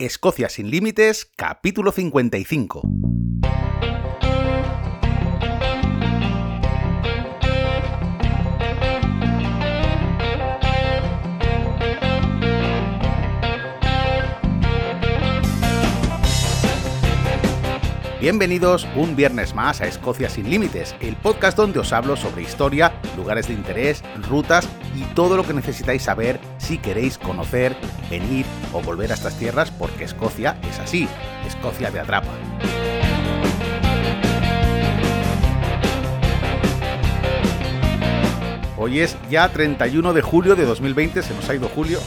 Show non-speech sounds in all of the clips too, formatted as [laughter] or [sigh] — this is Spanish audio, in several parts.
Escocia sin Límites, capítulo 55. Bienvenidos un viernes más a Escocia sin Límites, el podcast donde os hablo sobre historia, lugares de interés, rutas y todo lo que necesitáis saber si queréis conocer, venir o volver a estas tierras porque Escocia es así, Escocia te atrapa. Hoy es ya 31 de julio de 2020, se nos ha ido julio,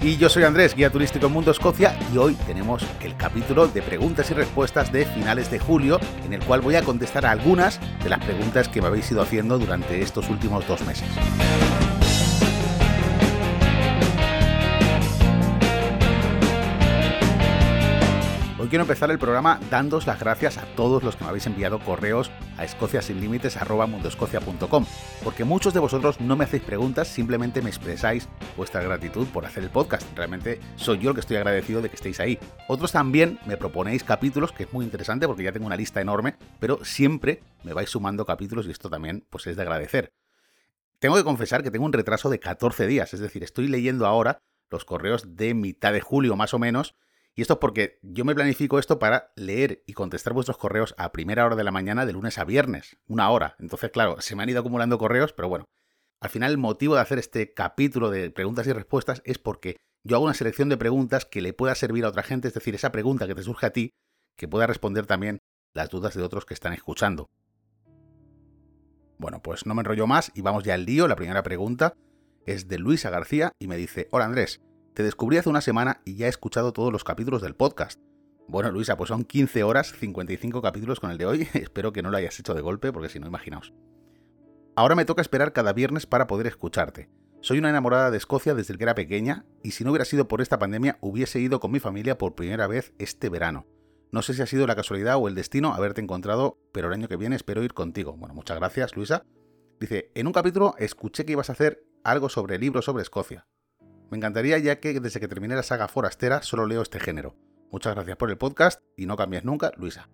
y yo soy Andrés, guía turístico en Mundo Escocia, y hoy tenemos el capítulo de preguntas y respuestas de finales de julio, en el cual voy a contestar algunas de las preguntas que me habéis ido haciendo durante estos últimos dos meses. Quiero empezar el programa dándos las gracias a todos los que me habéis enviado correos a escociasinlímites.com, porque muchos de vosotros no me hacéis preguntas, simplemente me expresáis vuestra gratitud por hacer el podcast. Realmente soy yo el que estoy agradecido de que estéis ahí. Otros también me proponéis capítulos, que es muy interesante porque ya tengo una lista enorme, pero siempre me vais sumando capítulos y esto también pues es de agradecer. Tengo que confesar que tengo un retraso de 14 días, es decir, estoy leyendo ahora los correos de mitad de julio más o menos, y esto es porque yo me planifico esto para leer y contestar vuestros correos a primera hora de la mañana de lunes a viernes, una hora. Entonces, claro, se me han ido acumulando correos, pero bueno. Al final el motivo de hacer este capítulo de preguntas y respuestas es porque yo hago una selección de preguntas que le pueda servir a otra gente, es decir, esa pregunta que te surge a ti, que pueda responder también las dudas de otros que están escuchando. Bueno, pues no me enrollo más y vamos ya al lío. La primera pregunta es de Luisa García y me dice, hola Andrés, te descubrí hace una semana y ya he escuchado todos los capítulos del podcast. Bueno, Luisa, pues son 15 horas, 55 capítulos con el de hoy. [laughs] Espero que no lo hayas hecho de golpe, porque si no, imaginaos. Ahora me toca esperar cada viernes para poder escucharte. Soy una enamorada de Escocia desde que era pequeña y si no hubiera sido por esta pandemia hubiese ido con mi familia por primera vez este verano. No sé si ha sido la casualidad o el destino haberte encontrado, pero el año que viene espero ir contigo. Bueno, muchas gracias, Luisa. Dice, en un capítulo escuché que ibas a hacer algo sobre libros sobre Escocia. Me encantaría ya que desde que terminé la saga forastera solo leo este género. Muchas gracias por el podcast y no cambies nunca, Luisa.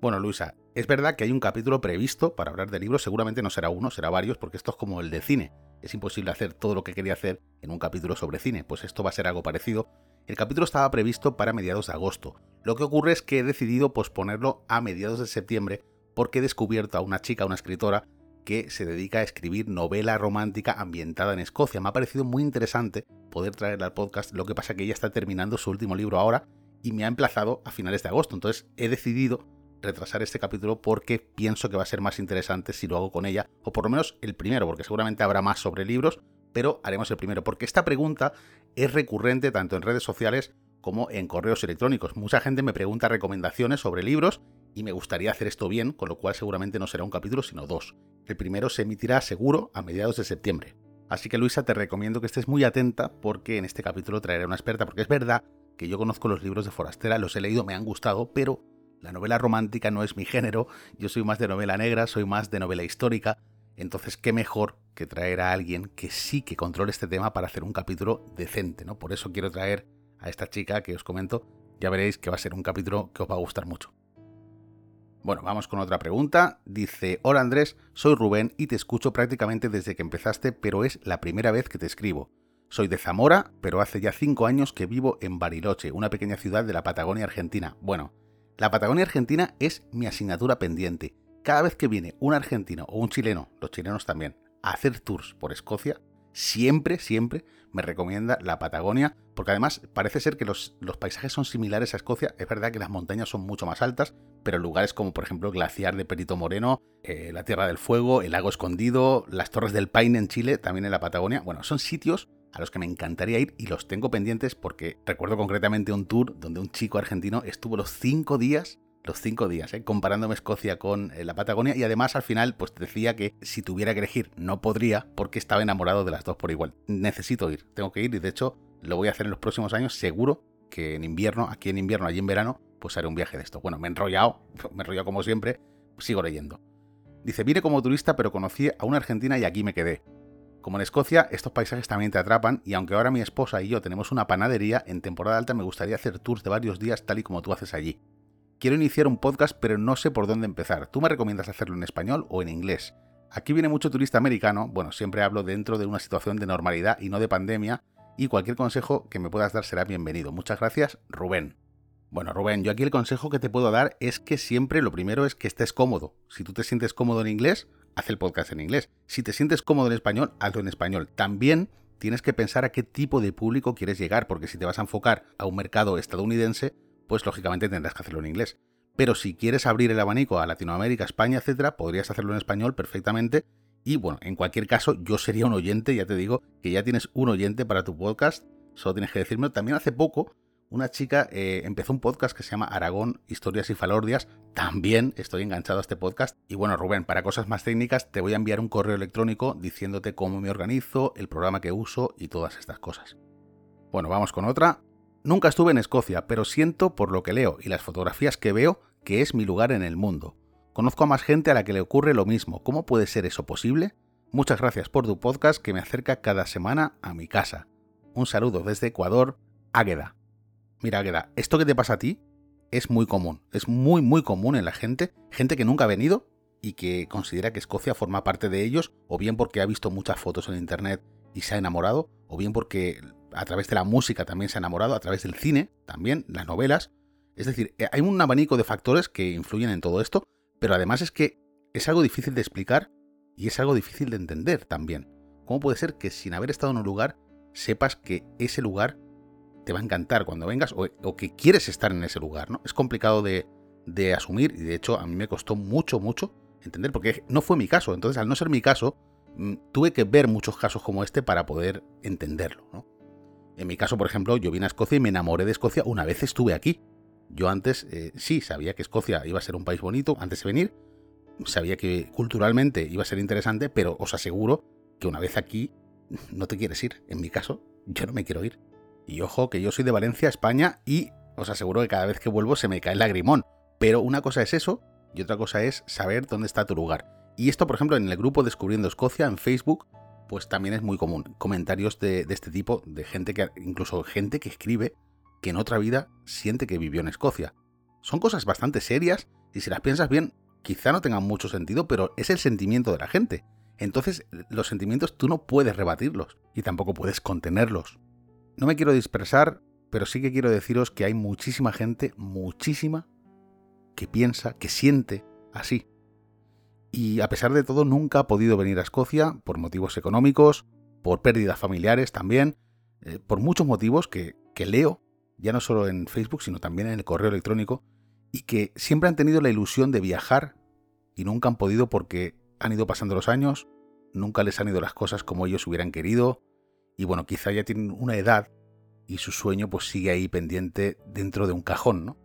Bueno, Luisa, es verdad que hay un capítulo previsto para hablar de libros, seguramente no será uno, será varios, porque esto es como el de cine. Es imposible hacer todo lo que quería hacer en un capítulo sobre cine, pues esto va a ser algo parecido. El capítulo estaba previsto para mediados de agosto. Lo que ocurre es que he decidido posponerlo a mediados de septiembre porque he descubierto a una chica, una escritora, que se dedica a escribir novela romántica ambientada en Escocia. Me ha parecido muy interesante poder traerla al podcast, lo que pasa que ella está terminando su último libro ahora y me ha emplazado a finales de agosto. Entonces he decidido retrasar este capítulo porque pienso que va a ser más interesante si lo hago con ella, o por lo menos el primero, porque seguramente habrá más sobre libros, pero haremos el primero, porque esta pregunta es recurrente tanto en redes sociales como en correos electrónicos. Mucha gente me pregunta recomendaciones sobre libros y me gustaría hacer esto bien, con lo cual seguramente no será un capítulo, sino dos. El primero se emitirá seguro a mediados de septiembre. Así que Luisa, te recomiendo que estés muy atenta porque en este capítulo traeré una experta, porque es verdad que yo conozco los libros de Forastera, los he leído, me han gustado, pero la novela romántica no es mi género, yo soy más de novela negra, soy más de novela histórica, entonces qué mejor que traer a alguien que sí que controle este tema para hacer un capítulo decente, ¿no? Por eso quiero traer a esta chica que os comento, ya veréis que va a ser un capítulo que os va a gustar mucho. Bueno, vamos con otra pregunta. Dice, hola Andrés, soy Rubén y te escucho prácticamente desde que empezaste, pero es la primera vez que te escribo. Soy de Zamora, pero hace ya cinco años que vivo en Bariloche, una pequeña ciudad de la Patagonia Argentina. Bueno, la Patagonia Argentina es mi asignatura pendiente. Cada vez que viene un argentino o un chileno, los chilenos también, a hacer tours por Escocia, siempre, siempre me recomienda la Patagonia, porque además parece ser que los, paisajes son similares a Escocia. Es verdad que las montañas son mucho más altas, pero lugares como por ejemplo el glaciar de Perito Moreno, eh, la Tierra del Fuego, el lago escondido, las Torres del Paine en Chile, también en la Patagonia, bueno, son sitios a los que me encantaría ir y los tengo pendientes porque recuerdo concretamente un tour donde un chico argentino estuvo los cinco días los cinco días, ¿eh? comparándome Escocia con eh, la Patagonia y además al final pues decía que si tuviera que elegir no podría porque estaba enamorado de las dos por igual. Necesito ir, tengo que ir y de hecho lo voy a hacer en los próximos años seguro que en invierno, aquí en invierno, allí en verano, pues haré un viaje de esto. Bueno, me he enrollado, [laughs] me he enrollado como siempre, sigo leyendo. Dice, vine como turista pero conocí a una argentina y aquí me quedé. Como en Escocia, estos paisajes también te atrapan y aunque ahora mi esposa y yo tenemos una panadería, en temporada alta me gustaría hacer tours de varios días tal y como tú haces allí. Quiero iniciar un podcast pero no sé por dónde empezar. ¿Tú me recomiendas hacerlo en español o en inglés? Aquí viene mucho turista americano, bueno, siempre hablo dentro de una situación de normalidad y no de pandemia, y cualquier consejo que me puedas dar será bienvenido. Muchas gracias, Rubén. Bueno, Rubén, yo aquí el consejo que te puedo dar es que siempre lo primero es que estés cómodo. Si tú te sientes cómodo en inglés, haz el podcast en inglés. Si te sientes cómodo en español, hazlo en español. También tienes que pensar a qué tipo de público quieres llegar, porque si te vas a enfocar a un mercado estadounidense, pues lógicamente tendrás que hacerlo en inglés. Pero si quieres abrir el abanico a Latinoamérica, España, etcétera, podrías hacerlo en español perfectamente. Y bueno, en cualquier caso, yo sería un oyente, ya te digo, que ya tienes un oyente para tu podcast, solo tienes que decirme. También hace poco, una chica eh, empezó un podcast que se llama Aragón, Historias y Falordias. También estoy enganchado a este podcast. Y bueno, Rubén, para cosas más técnicas, te voy a enviar un correo electrónico diciéndote cómo me organizo, el programa que uso y todas estas cosas. Bueno, vamos con otra. Nunca estuve en Escocia, pero siento por lo que leo y las fotografías que veo que es mi lugar en el mundo. Conozco a más gente a la que le ocurre lo mismo. ¿Cómo puede ser eso posible? Muchas gracias por tu podcast que me acerca cada semana a mi casa. Un saludo desde Ecuador, Águeda. Mira, Águeda, esto que te pasa a ti es muy común. Es muy, muy común en la gente. Gente que nunca ha venido y que considera que Escocia forma parte de ellos, o bien porque ha visto muchas fotos en internet y se ha enamorado, o bien porque a través de la música también se ha enamorado, a través del cine también, las novelas. Es decir, eh, hay un abanico de factores que influyen en todo esto, pero además es que es algo difícil de explicar y es algo difícil de entender también. ¿Cómo puede ser que sin haber estado en un lugar sepas que ese lugar te va a encantar cuando vengas o, que quieres estar en ese lugar? ¿no? Es complicado de, asumir y de hecho a mí me costó mucho, mucho entender porque no fue mi caso. Entonces, al no ser mi caso, mm, tuve que ver muchos casos como este para poder entenderlo. En mi caso, por ejemplo, yo vine a Escocia y me enamoré de Escocia una vez estuve aquí. Yo antes eh, sí sabía que Escocia iba a ser un país bonito antes de venir, sabía que culturalmente iba a ser interesante, pero os aseguro que una vez aquí no te quieres ir. En mi caso, yo no me quiero ir. Y ojo que yo soy de Valencia, España, y os aseguro que cada vez que vuelvo se me cae el lagrimón. Pero una cosa es eso y otra cosa es saber dónde está tu lugar. Y esto, por ejemplo, en el grupo Descubriendo Escocia en Facebook, pues también es muy común. Comentarios de, este tipo, de gente que, incluso gente que escribe que en otra vida siente que vivió en Escocia. Son cosas bastante serias y si las piensas bien, quizá no tengan mucho sentido, pero es el sentimiento de la gente. Entonces, los sentimientos tú no puedes rebatirlos y tampoco puedes contenerlos. No me quiero dispersar, pero sí que quiero deciros que hay muchísima gente, muchísima, que piensa, que siente así y a pesar de todo nunca ha podido venir a Escocia por motivos económicos, por pérdidas familiares también, eh, por muchos motivos que, que leo, ya no solo en Facebook, sino también en el correo electrónico, y que siempre han tenido la ilusión de viajar y nunca han podido porque han ido pasando los años, nunca les han ido las cosas como ellos hubieran querido, y bueno, quizá ya tienen una edad y su sueño pues sigue ahí pendiente dentro de un cajón, ¿no?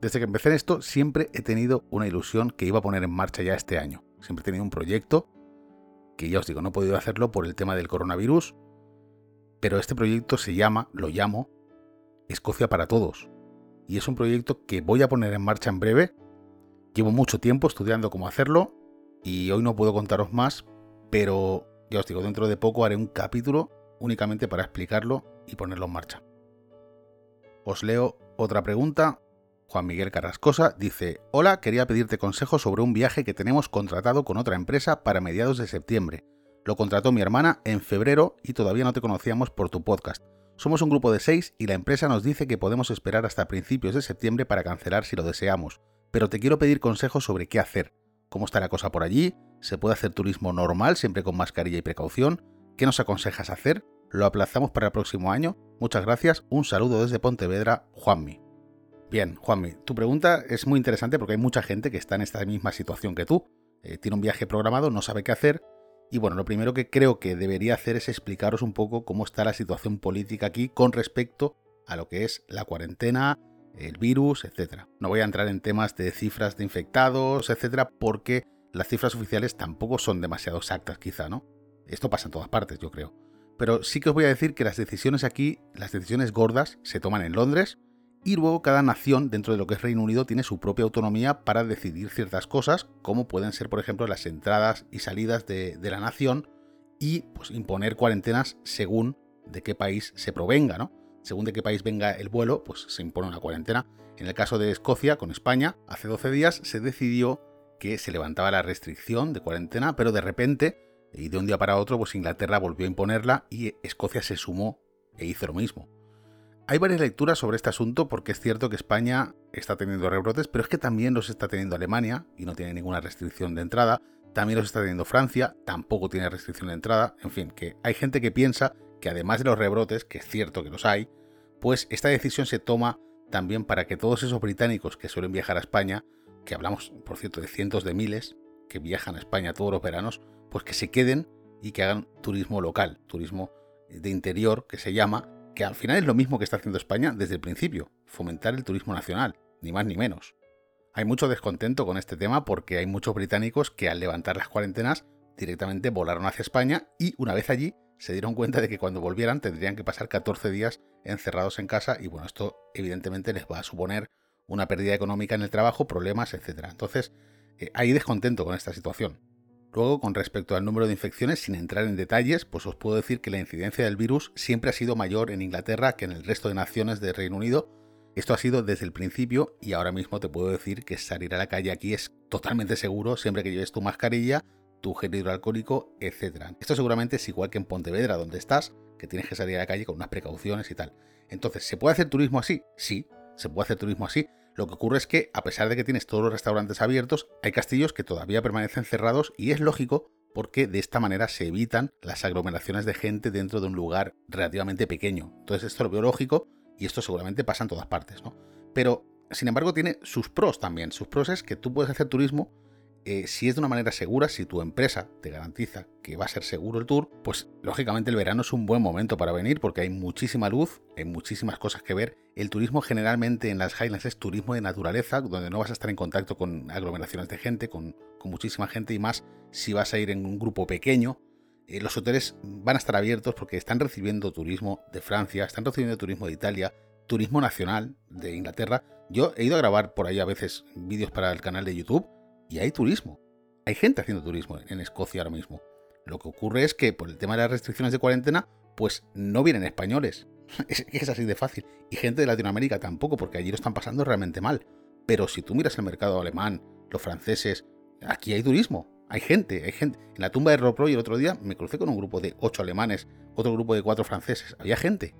Desde que empecé en esto siempre he tenido una ilusión que iba a poner en marcha ya este año. Siempre he tenido un proyecto que ya os digo, no he podido hacerlo por el tema del coronavirus, pero este proyecto se llama, lo llamo, Escocia para Todos. Y es un proyecto que voy a poner en marcha en breve. Llevo mucho tiempo estudiando cómo hacerlo y hoy no puedo contaros más, pero ya os digo, dentro de poco haré un capítulo únicamente para explicarlo y ponerlo en marcha. Os leo otra pregunta Juan Miguel Carrascosa dice, hola, quería pedirte consejo sobre un viaje que tenemos contratado con otra empresa para mediados de septiembre. Lo contrató mi hermana en febrero y todavía no te conocíamos por tu podcast. Somos un grupo de seis y la empresa nos dice que podemos esperar hasta principios de septiembre para cancelar si lo deseamos. Pero te quiero pedir consejos sobre qué hacer. ¿Cómo está la cosa por allí? ¿Se puede hacer turismo normal siempre con mascarilla y precaución? ¿Qué nos aconsejas hacer? ¿Lo aplazamos para el próximo año? Muchas gracias, un saludo desde Pontevedra, Juanmi. Bien, Juanmi, tu pregunta es muy interesante porque hay mucha gente que está en esta misma situación que tú. Eh, tiene un viaje programado, no sabe qué hacer. Y bueno, lo primero que creo que debería hacer es explicaros un poco cómo está la situación política aquí con respecto a lo que es la cuarentena, el virus, etc. No voy a entrar en temas de cifras de infectados, etcétera, porque las cifras oficiales tampoco son demasiado exactas, quizá, ¿no? Esto pasa en todas partes, yo creo. Pero sí que os voy a decir que las decisiones aquí, las decisiones gordas, se toman en Londres, y luego cada nación dentro de lo que es Reino Unido tiene su propia autonomía para decidir ciertas cosas, como pueden ser por ejemplo las entradas y salidas de, la nación y pues, imponer cuarentenas según de qué país se provenga, ¿no? Según de qué país venga el vuelo, pues se impone una cuarentena. En el caso de Escocia, con España, hace 12 días se decidió que se levantaba la restricción de cuarentena, pero de repente, y de un día para otro, pues Inglaterra volvió a imponerla y Escocia se sumó e hizo lo mismo. Hay varias lecturas sobre este asunto porque es cierto que España está teniendo rebrotes, pero es que también los está teniendo Alemania y no tiene ninguna restricción de entrada. También los está teniendo Francia, tampoco tiene restricción de entrada. En fin, que hay gente que piensa que además de los rebrotes, que es cierto que los hay, pues esta decisión se toma también para que todos esos británicos que suelen viajar a España, que hablamos, por cierto, de cientos de miles que viajan a España todos los veranos, pues que se queden y que hagan turismo local, turismo de interior, que se llama, que al final es lo mismo que está haciendo España desde el principio, fomentar el turismo nacional, ni más ni menos. Hay mucho descontento con este tema porque hay muchos británicos que al levantar las cuarentenas directamente volaron hacia España y una vez allí se dieron cuenta de que cuando volvieran tendrían que pasar 14 días encerrados en casa y bueno, esto evidentemente les va a suponer una pérdida económica en el trabajo, problemas, etc. Entonces, eh, hay descontento con esta situación. Luego, con respecto al número de infecciones, sin entrar en detalles, pues os puedo decir que la incidencia del virus siempre ha sido mayor en Inglaterra que en el resto de naciones del Reino Unido. Esto ha sido desde el principio y ahora mismo te puedo decir que salir a la calle aquí es totalmente seguro siempre que lleves tu mascarilla, tu gel hidroalcohólico, etc. Esto seguramente es igual que en Pontevedra, donde estás, que tienes que salir a la calle con unas precauciones y tal. Entonces, ¿se puede hacer turismo así? Sí, se puede hacer turismo así. Lo que ocurre es que, a pesar de que tienes todos los restaurantes abiertos, hay castillos que todavía permanecen cerrados y es lógico porque de esta manera se evitan las aglomeraciones de gente dentro de un lugar relativamente pequeño. Entonces esto lo veo lógico y esto seguramente pasa en todas partes, ¿no? Pero, sin embargo, tiene sus pros también. Sus pros es que tú puedes hacer turismo eh, si es de una manera segura, si tu empresa te garantiza que va a ser seguro el tour, pues lógicamente el verano es un buen momento para venir porque hay muchísima luz, hay muchísimas cosas que ver. El turismo generalmente en las Highlands es turismo de naturaleza, donde no vas a estar en contacto con aglomeraciones de gente, con, muchísima gente y más si vas a ir en un grupo pequeño. Eh, los hoteles van a estar abiertos porque están recibiendo turismo de Francia, están recibiendo turismo de Italia, turismo nacional de Inglaterra. Yo he ido a grabar por ahí a veces vídeos para el canal de YouTube y hay turismo. Hay gente haciendo turismo en Escocia ahora mismo. Lo que ocurre es que por el tema de las restricciones de cuarentena, pues no vienen españoles. [laughs] Es, así de fácil. Y gente de Latinoamérica tampoco, porque allí lo están pasando realmente mal. Pero si tú miras el mercado alemán, los franceses, aquí hay turismo. Hay gente, hay gente. En la tumba de Ropro y el otro día me crucé con un grupo de ocho alemanes, otro grupo de cuatro franceses. Había gente.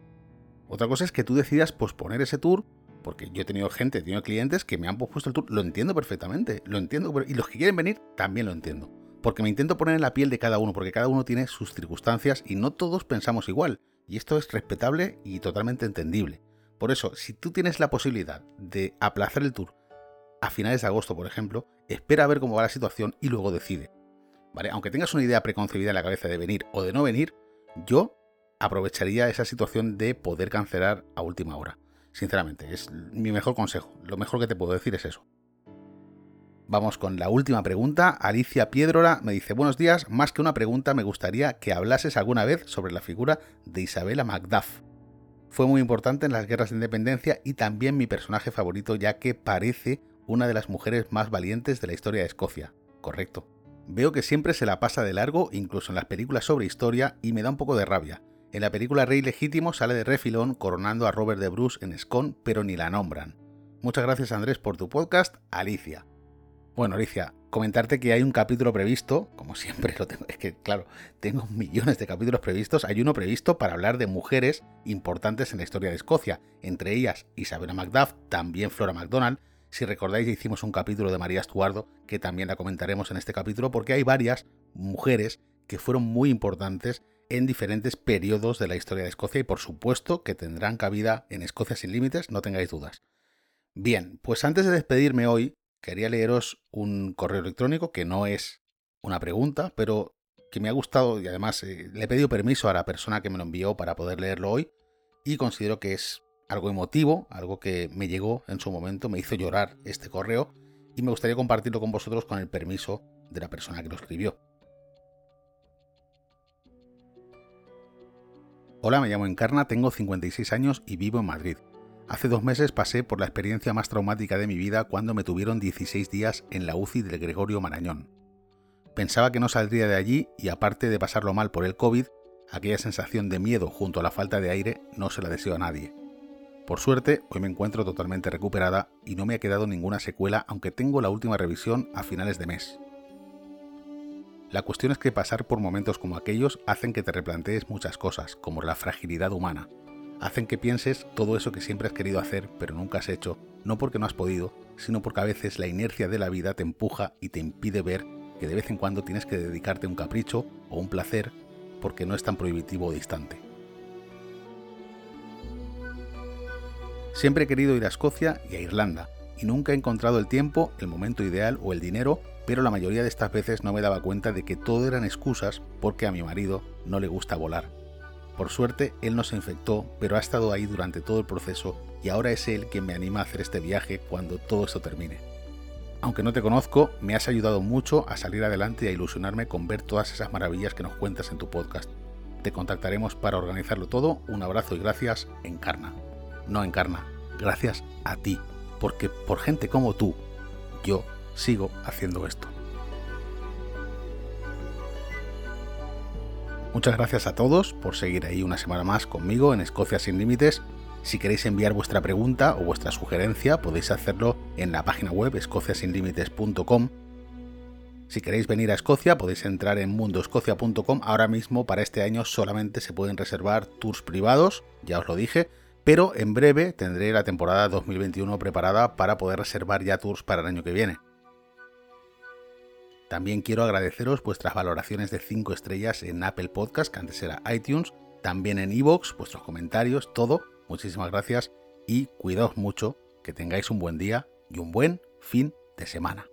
Otra cosa es que tú decidas posponer ese tour porque yo he tenido gente, he tenido clientes que me han puesto el tour, lo entiendo perfectamente, lo entiendo, y los que quieren venir también lo entiendo. Porque me intento poner en la piel de cada uno, porque cada uno tiene sus circunstancias y no todos pensamos igual. Y esto es respetable y totalmente entendible. Por eso, si tú tienes la posibilidad de aplazar el tour a finales de agosto, por ejemplo, espera a ver cómo va la situación y luego decide. ¿Vale? Aunque tengas una idea preconcebida en la cabeza de venir o de no venir, yo aprovecharía esa situación de poder cancelar a última hora. Sinceramente, es mi mejor consejo. Lo mejor que te puedo decir es eso. Vamos con la última pregunta. Alicia Piedrola me dice, buenos días, más que una pregunta me gustaría que hablases alguna vez sobre la figura de Isabela Macduff. Fue muy importante en las guerras de independencia y también mi personaje favorito ya que parece una de las mujeres más valientes de la historia de Escocia. Correcto. Veo que siempre se la pasa de largo, incluso en las películas sobre historia, y me da un poco de rabia. En la película Rey Legítimo sale de refilón coronando a Robert de Bruce en Scone, pero ni la nombran. Muchas gracias Andrés por tu podcast, Alicia. Bueno, Alicia, comentarte que hay un capítulo previsto, como siempre lo tengo, [laughs] es que claro, tengo millones de capítulos previstos, hay uno previsto para hablar de mujeres importantes en la historia de Escocia, entre ellas Isabella Macduff, también Flora MacDonald, si recordáis hicimos un capítulo de María Estuardo, que también la comentaremos en este capítulo, porque hay varias mujeres que fueron muy importantes en diferentes periodos de la historia de Escocia y por supuesto que tendrán cabida en Escocia sin límites, no tengáis dudas. Bien, pues antes de despedirme hoy, quería leeros un correo electrónico que no es una pregunta, pero que me ha gustado y además eh, le he pedido permiso a la persona que me lo envió para poder leerlo hoy y considero que es algo emotivo, algo que me llegó en su momento, me hizo llorar este correo y me gustaría compartirlo con vosotros con el permiso de la persona que lo escribió. Hola, me llamo Encarna, tengo 56 años y vivo en Madrid. Hace dos meses pasé por la experiencia más traumática de mi vida cuando me tuvieron 16 días en la UCI del Gregorio Marañón. Pensaba que no saldría de allí y aparte de pasarlo mal por el COVID, aquella sensación de miedo junto a la falta de aire no se la deseo a nadie. Por suerte, hoy me encuentro totalmente recuperada y no me ha quedado ninguna secuela aunque tengo la última revisión a finales de mes. La cuestión es que pasar por momentos como aquellos hacen que te replantees muchas cosas, como la fragilidad humana. Hacen que pienses todo eso que siempre has querido hacer pero nunca has hecho, no porque no has podido, sino porque a veces la inercia de la vida te empuja y te impide ver que de vez en cuando tienes que dedicarte a un capricho o un placer porque no es tan prohibitivo o distante. Siempre he querido ir a Escocia y a Irlanda, y nunca he encontrado el tiempo, el momento ideal o el dinero pero la mayoría de estas veces no me daba cuenta de que todo eran excusas porque a mi marido no le gusta volar. Por suerte, él no se infectó, pero ha estado ahí durante todo el proceso y ahora es él quien me anima a hacer este viaje cuando todo esto termine. Aunque no te conozco, me has ayudado mucho a salir adelante y a ilusionarme con ver todas esas maravillas que nos cuentas en tu podcast. Te contactaremos para organizarlo todo. Un abrazo y gracias, Encarna. No Encarna, gracias a ti, porque por gente como tú, yo sigo haciendo esto. Muchas gracias a todos por seguir ahí una semana más conmigo en Escocia sin Límites. Si queréis enviar vuestra pregunta o vuestra sugerencia, podéis hacerlo en la página web escociasinlimites.com. Si queréis venir a Escocia, podéis entrar en mundoescocia.com. Ahora mismo, para este año, solamente se pueden reservar tours privados, ya os lo dije, pero en breve tendré la temporada 2021 preparada para poder reservar ya tours para el año que viene. También quiero agradeceros vuestras valoraciones de 5 estrellas en Apple Podcast, que antes era iTunes, también en iVoox, vuestros comentarios, todo. Muchísimas gracias y cuidaos mucho, que tengáis un buen día y un buen fin de semana.